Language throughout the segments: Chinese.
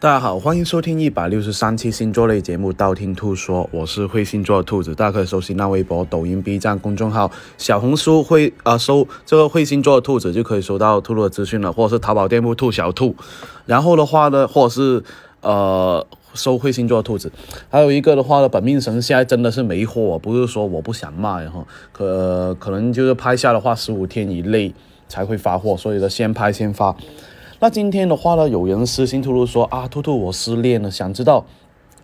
大家好，欢迎收听一百六十三期星座类节目《道听途说》，我是会星座的兔子，大家可以搜新浪微博、抖音、B 站公众号、小红书会啊搜这个会星座的兔子就可以收到兔兔的资讯了，或者是淘宝店铺兔小兔，然后的话呢，或者是呃搜会星座的兔子，还有一个的话呢，本命神现在真的是没货，不是说我不想卖哈，可可能就是拍下的话十五天以内才会发货，所以呢先拍先发。那今天的话呢，有人私信兔兔说啊，兔兔我失恋了，想知道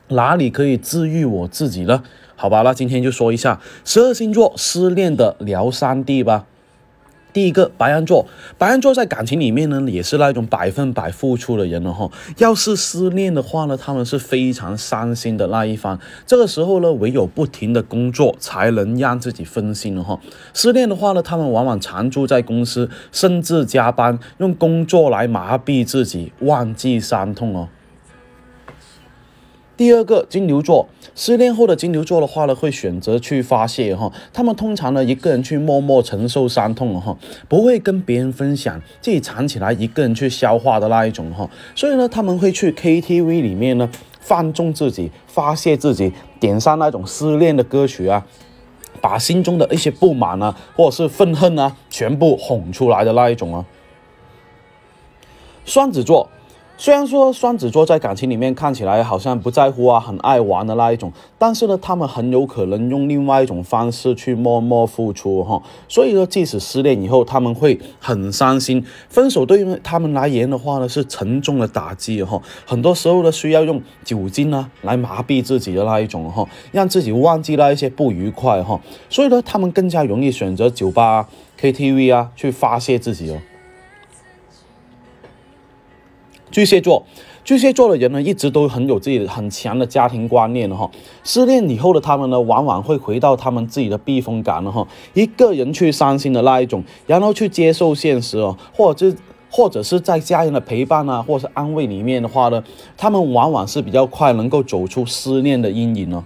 哪里可以治愈我自己呢？好吧，那今天就说一下十二星座失恋的疗伤地吧。第一个白羊座，白羊座在感情里面呢，也是那种百分百付出的人了哈。要是失恋的话呢，他们是非常伤心的那一方。这个时候呢，唯有不停的工作才能让自己分心了哈。失恋的话呢，他们往往常住在公司，甚至加班，用工作来麻痹自己，忘记伤痛哦。第二个金牛座失恋后的金牛座的话呢，会选择去发泄哈。他们通常呢一个人去默默承受伤痛哈，不会跟别人分享，自己藏起来一个人去消化的那一种哈。所以呢，他们会去 KTV 里面呢放纵自己，发泄自己，点上那种失恋的歌曲啊，把心中的一些不满啊，或者是愤恨啊，全部哄出来的那一种啊。双子座。虽然说双子座在感情里面看起来好像不在乎啊，很爱玩的那一种，但是呢，他们很有可能用另外一种方式去默默付出哈。所以呢，即使失恋以后，他们会很伤心。分手对于他们来言的话呢，是沉重的打击哈。很多时候呢，需要用酒精啊来麻痹自己的那一种哈，让自己忘记那一些不愉快哈。所以呢，他们更加容易选择酒吧、KTV 啊去发泄自己哦。巨蟹座，巨蟹座的人呢，一直都很有自己的很强的家庭观念哈。失恋以后的他们呢，往往会回到他们自己的避风港了哈，一个人去伤心的那一种，然后去接受现实哦，或者或者是在家人的陪伴啊，或是安慰里面的话呢，他们往往是比较快能够走出失恋的阴影哦。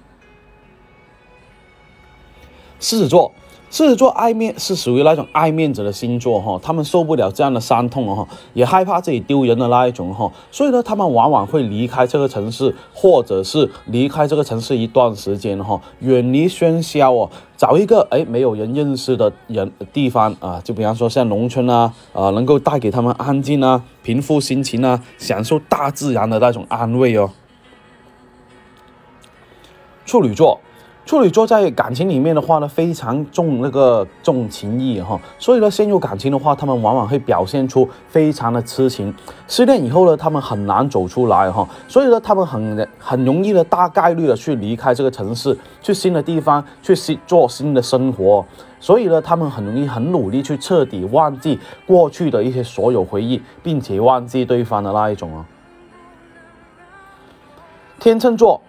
狮子座。狮子座爱面是属于那种爱面子的星座哈，他们受不了这样的伤痛哈，也害怕自己丢人的那一种哈，所以呢，他们往往会离开这个城市，或者是离开这个城市一段时间哈，远离喧嚣哦，找一个哎没有人认识的人地方啊，就比方说像农村啊，啊，能够带给他们安静啊，平复心情啊，享受大自然的那种安慰哦。处女座。处女座在感情里面的话呢，非常重那个重情义哈，所以呢，陷入感情的话，他们往往会表现出非常的痴情。失恋以后呢，他们很难走出来哈，所以呢，他们很很容易的大概率的去离开这个城市，去新的地方去新做新的生活。所以呢，他们很容易很努力去彻底忘记过去的一些所有回忆，并且忘记对方的那一种啊。天秤座。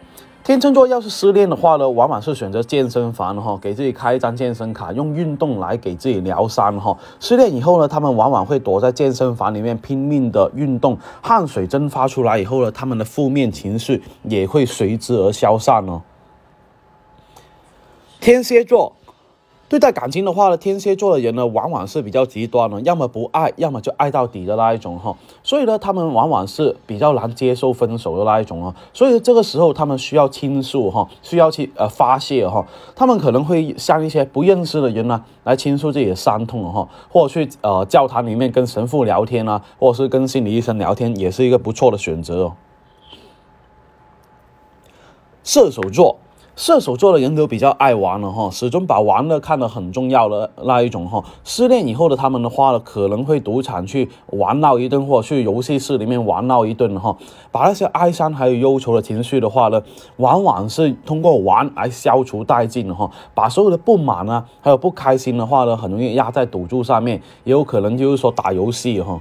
天秤座要是失恋的话呢，往往是选择健身房哈，给自己开一张健身卡，用运动来给自己疗伤哈。失恋以后呢，他们往往会躲在健身房里面拼命的运动，汗水蒸发出来以后呢，他们的负面情绪也会随之而消散哦。天蝎座。对待感情的话呢，天蝎座的人呢，往往是比较极端的，要么不爱，要么就爱到底的那一种哈。所以呢，他们往往是比较难接受分手的那一种啊。所以这个时候，他们需要倾诉哈，需要去呃发泄哈。他们可能会向一些不认识的人呢来倾诉自己的伤痛哈，或者去呃教堂里面跟神父聊天啊，或者是跟心理医生聊天，也是一个不错的选择哦。射手座。射手座的人都比较爱玩了哈，始终把玩乐看得很重要的那一种哈。失恋以后的他们的话呢，可能会赌场去玩闹一顿，或者去游戏室里面玩闹一顿哈。把那些哀伤还有忧愁的情绪的话呢，往往是通过玩来消除殆尽的哈。把所有的不满啊，还有不开心的话呢，很容易压在赌注上面，也有可能就是说打游戏哈。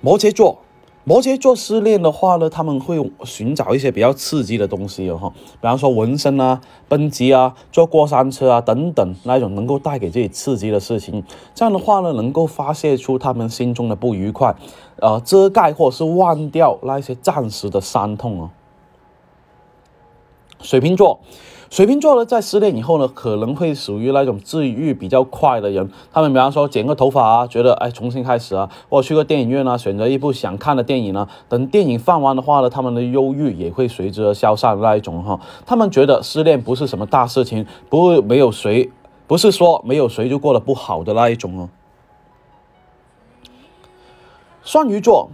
摩羯座。摩羯座失恋的话呢，他们会寻找一些比较刺激的东西哦，哈，比方说纹身啊、蹦极啊、坐过山车啊等等那一种能够带给自己刺激的事情。这样的话呢，能够发泄出他们心中的不愉快，呃，遮盖或者是忘掉那些暂时的伤痛哦。水瓶座。水瓶座呢，在失恋以后呢，可能会属于那种治愈比较快的人。他们比方说剪个头发啊，觉得哎重新开始啊，或去个电影院啊，选择一部想看的电影呢。等电影放完的话呢，他们的忧郁也会随之而消散的那一种哈。他们觉得失恋不是什么大事情，不会没有谁，不是说没有谁就过得不好的那一种哦。双鱼座。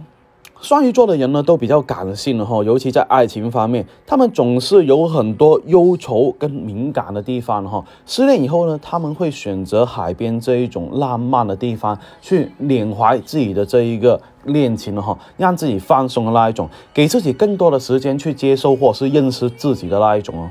双鱼座的人呢，都比较感性的哈，尤其在爱情方面，他们总是有很多忧愁跟敏感的地方哈。失恋以后呢，他们会选择海边这一种浪漫的地方，去缅怀自己的这一个恋情哈，让自己放松的那一种，给自己更多的时间去接受或是认识自己的那一种哦。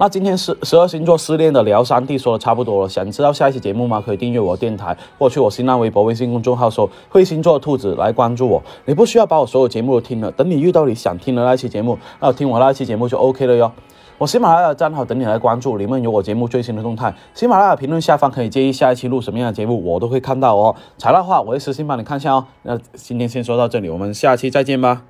那今天十十二星座失恋的聊三地说的差不多了，想知道下一期节目吗？可以订阅我电台，或去我新浪微博、微信公众号搜“会星座兔子”来关注我。你不需要把我所有节目都听了，等你遇到你想听的那期节目，那听我那期节目就 OK 了哟。我喜马拉雅账号等你来关注，里面有我节目最新的动态。喜马拉雅评论下方可以建议下一期录什么样的节目，我都会看到哦。材料的话，我会私信帮你看一下哦。那今天先说到这里，我们下期再见吧。